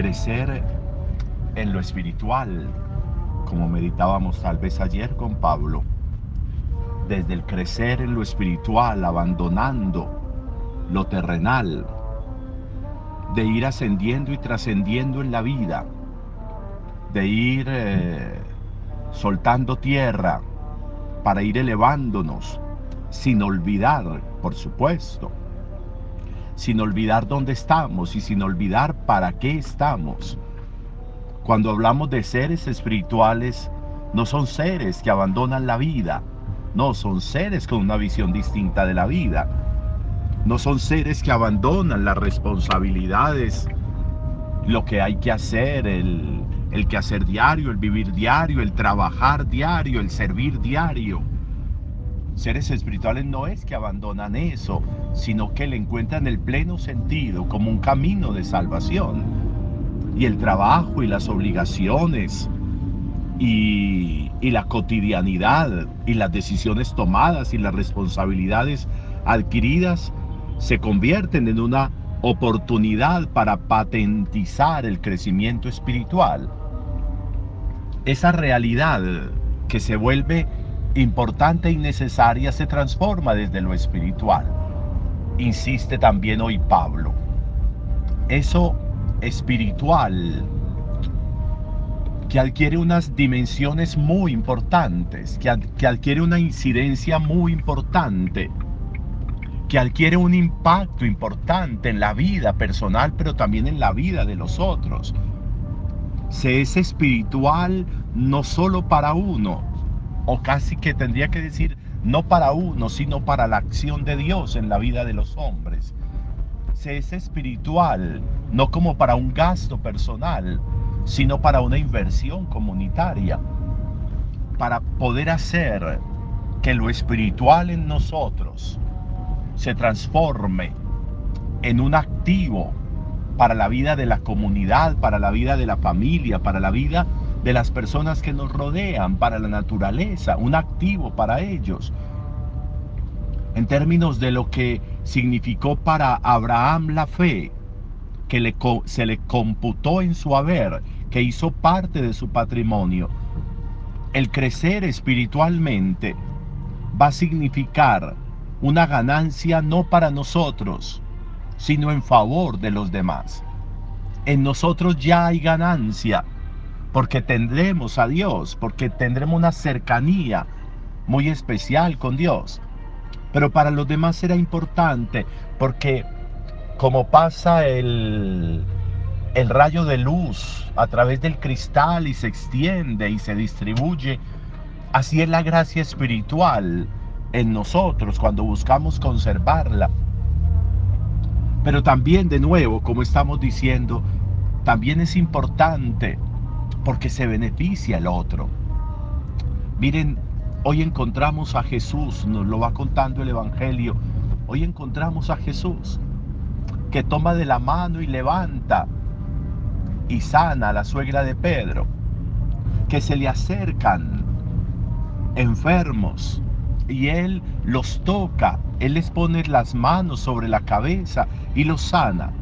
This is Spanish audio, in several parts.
crecer en lo espiritual, como meditábamos tal vez ayer con Pablo, desde el crecer en lo espiritual, abandonando lo terrenal, de ir ascendiendo y trascendiendo en la vida, de ir eh, soltando tierra para ir elevándonos, sin olvidar, por supuesto, sin olvidar dónde estamos y sin olvidar para qué estamos. Cuando hablamos de seres espirituales, no son seres que abandonan la vida, no, son seres con una visión distinta de la vida. No son seres que abandonan las responsabilidades, lo que hay que hacer, el, el que hacer diario, el vivir diario, el trabajar diario, el servir diario. Seres espirituales no es que abandonan eso, sino que le encuentran el pleno sentido como un camino de salvación. Y el trabajo y las obligaciones y, y la cotidianidad y las decisiones tomadas y las responsabilidades adquiridas se convierten en una oportunidad para patentizar el crecimiento espiritual. Esa realidad que se vuelve importante y necesaria se transforma desde lo espiritual. Insiste también hoy Pablo. Eso espiritual que adquiere unas dimensiones muy importantes, que, que adquiere una incidencia muy importante, que adquiere un impacto importante en la vida personal, pero también en la vida de los otros. Se es espiritual no solo para uno, o casi que tendría que decir no para uno, sino para la acción de Dios en la vida de los hombres. Se es espiritual no como para un gasto personal, sino para una inversión comunitaria, para poder hacer que lo espiritual en nosotros se transforme en un activo para la vida de la comunidad, para la vida de la familia, para la vida de las personas que nos rodean, para la naturaleza, un activo para ellos. En términos de lo que significó para Abraham la fe, que le, se le computó en su haber, que hizo parte de su patrimonio, el crecer espiritualmente va a significar una ganancia no para nosotros, sino en favor de los demás. En nosotros ya hay ganancia porque tendremos a Dios, porque tendremos una cercanía muy especial con Dios. Pero para los demás será importante porque como pasa el, el rayo de luz a través del cristal y se extiende y se distribuye, así es la gracia espiritual en nosotros cuando buscamos conservarla. Pero también de nuevo, como estamos diciendo, también es importante porque se beneficia el otro. Miren, hoy encontramos a Jesús, nos lo va contando el Evangelio, hoy encontramos a Jesús que toma de la mano y levanta y sana a la suegra de Pedro, que se le acercan enfermos y él los toca, él les pone las manos sobre la cabeza y los sana.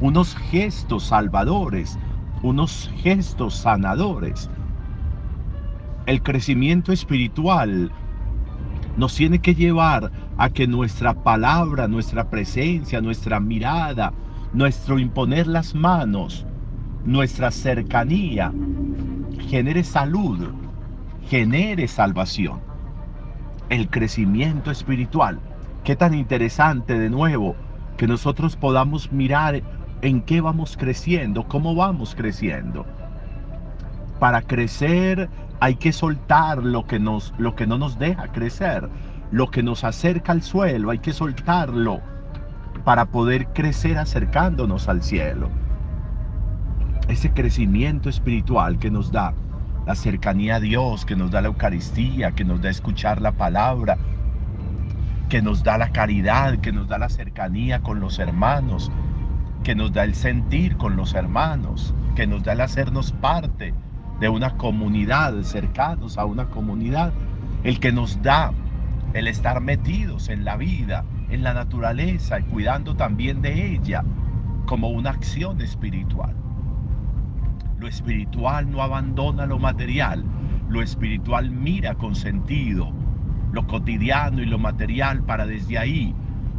Unos gestos salvadores, unos gestos sanadores. El crecimiento espiritual nos tiene que llevar a que nuestra palabra, nuestra presencia, nuestra mirada, nuestro imponer las manos, nuestra cercanía, genere salud, genere salvación. El crecimiento espiritual. Qué tan interesante de nuevo que nosotros podamos mirar en qué vamos creciendo, cómo vamos creciendo. Para crecer hay que soltar lo que, nos, lo que no nos deja crecer, lo que nos acerca al suelo, hay que soltarlo para poder crecer acercándonos al cielo. Ese crecimiento espiritual que nos da la cercanía a Dios, que nos da la Eucaristía, que nos da escuchar la palabra, que nos da la caridad, que nos da la cercanía con los hermanos, que nos da el sentir con los hermanos, que nos da el hacernos parte de una comunidad, cercanos a una comunidad, el que nos da el estar metidos en la vida, en la naturaleza y cuidando también de ella como una acción espiritual. Lo espiritual no abandona lo material. Lo espiritual mira con sentido lo cotidiano y lo material para desde ahí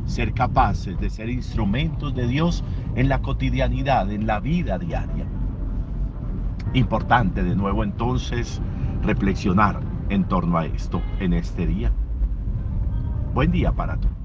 ser capaces de ser instrumentos de Dios en la cotidianidad, en la vida diaria. Importante de nuevo entonces reflexionar en torno a esto en este día. Buen día para todos.